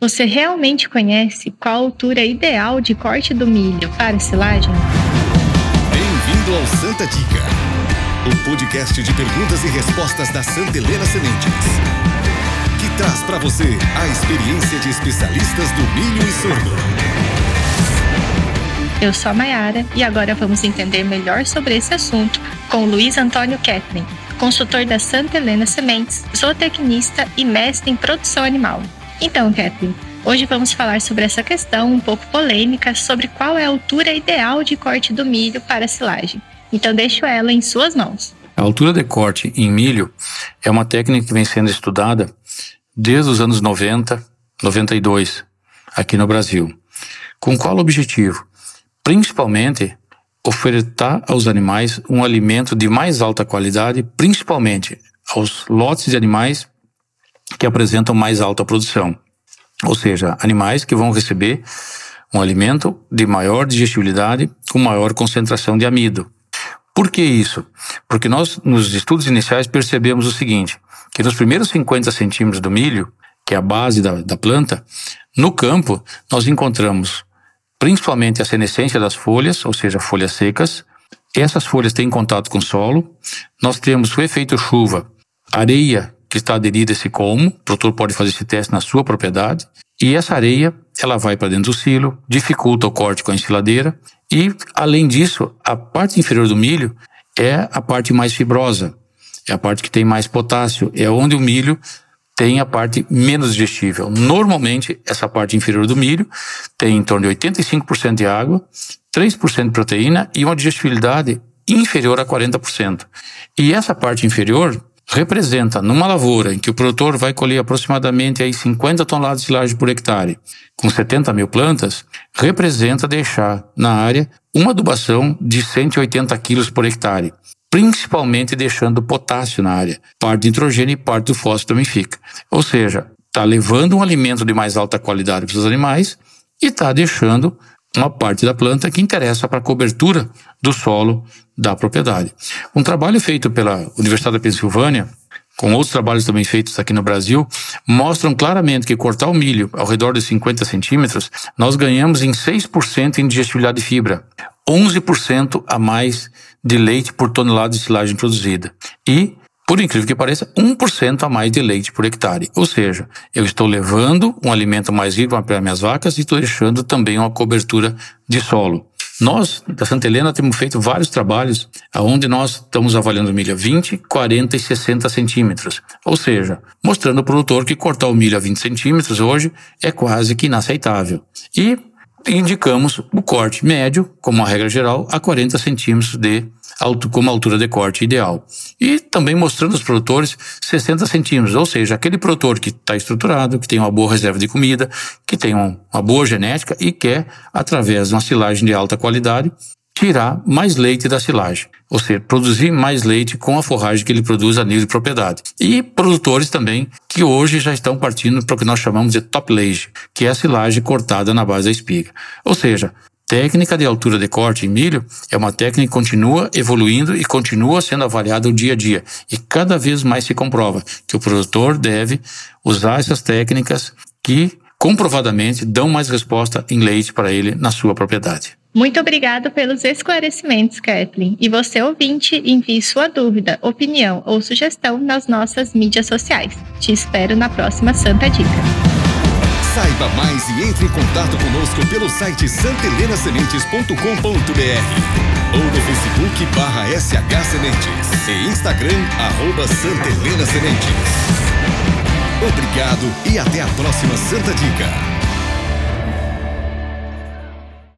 Você realmente conhece qual a altura ideal de corte do milho para silagem? Bem-vindo ao Santa Dica, o podcast de perguntas e respostas da Santa Helena Sementes, que traz para você a experiência de especialistas do milho e sorgo. Eu sou a Mayara e agora vamos entender melhor sobre esse assunto com Luiz Antônio Ketlin, consultor da Santa Helena Sementes, zootecnista e mestre em produção animal. Então, Kathleen, hoje vamos falar sobre essa questão um pouco polêmica sobre qual é a altura ideal de corte do milho para a silagem. Então, deixo ela em suas mãos. A altura de corte em milho é uma técnica que vem sendo estudada desde os anos 90, 92, aqui no Brasil. Com qual objetivo? Principalmente ofertar aos animais um alimento de mais alta qualidade, principalmente aos lotes de animais que apresentam mais alta produção. Ou seja, animais que vão receber um alimento de maior digestibilidade com maior concentração de amido. Por que isso? Porque nós, nos estudos iniciais, percebemos o seguinte, que nos primeiros 50 centímetros do milho, que é a base da, da planta, no campo nós encontramos principalmente a senescência das folhas, ou seja, folhas secas. Essas folhas têm contato com o solo. Nós temos o efeito chuva, areia que está aderida a esse colmo. O produtor pode fazer esse teste na sua propriedade. E essa areia, ela vai para dentro do silo, dificulta o corte com a ensiladeira. E, além disso, a parte inferior do milho é a parte mais fibrosa. É a parte que tem mais potássio. É onde o milho tem a parte menos digestível. Normalmente, essa parte inferior do milho tem em torno de 85% de água, 3% de proteína e uma digestibilidade inferior a 40%. E essa parte inferior representa, numa lavoura em que o produtor vai colher aproximadamente aí 50 toneladas de silagem por hectare, com 70 mil plantas, representa deixar na área uma adubação de 180 quilos por hectare, principalmente deixando potássio na área. Parte do nitrogênio e parte do fósforo também fica. Ou seja, está levando um alimento de mais alta qualidade para os animais e está deixando uma parte da planta que interessa para a cobertura do solo da propriedade. Um trabalho feito pela Universidade da Pensilvânia, com outros trabalhos também feitos aqui no Brasil, mostram claramente que cortar o milho ao redor de 50 centímetros, nós ganhamos em 6% em digestibilidade de fibra, 11% a mais de leite por tonelada de silagem produzida e por incrível que pareça, 1% a mais de leite por hectare. Ou seja, eu estou levando um alimento mais rico para minhas vacas e estou deixando também uma cobertura de solo. Nós, da Santa Helena, temos feito vários trabalhos onde nós estamos avaliando milho a 20, 40 e 60 centímetros. Ou seja, mostrando ao produtor que cortar o milho a 20 centímetros hoje é quase que inaceitável. E indicamos o corte médio, como uma regra geral, a 40 centímetros de como altura de corte ideal. E também mostrando aos produtores 60 centímetros, ou seja, aquele produtor que está estruturado, que tem uma boa reserva de comida, que tem um, uma boa genética e quer, através de uma silagem de alta qualidade, tirar mais leite da silagem, ou seja, produzir mais leite com a forragem que ele produz a nível de propriedade. E produtores também que hoje já estão partindo para o que nós chamamos de top lage, que é a silagem cortada na base da espiga. Ou seja, técnica de altura de corte em milho é uma técnica que continua evoluindo e continua sendo avaliada o dia a dia. E cada vez mais se comprova que o produtor deve usar essas técnicas que comprovadamente dão mais resposta em leite para ele na sua propriedade. Muito obrigado pelos esclarecimentos, Kathleen. E você, ouvinte, envie sua dúvida, opinião ou sugestão nas nossas mídias sociais. Te espero na próxima Santa Dica. Saiba mais e entre em contato conosco pelo site santelenasementes.com.br ou no Facebook barra SH Sementes e Instagram arroba Santa Helena Sementes. Obrigado e até a próxima Santa Dica.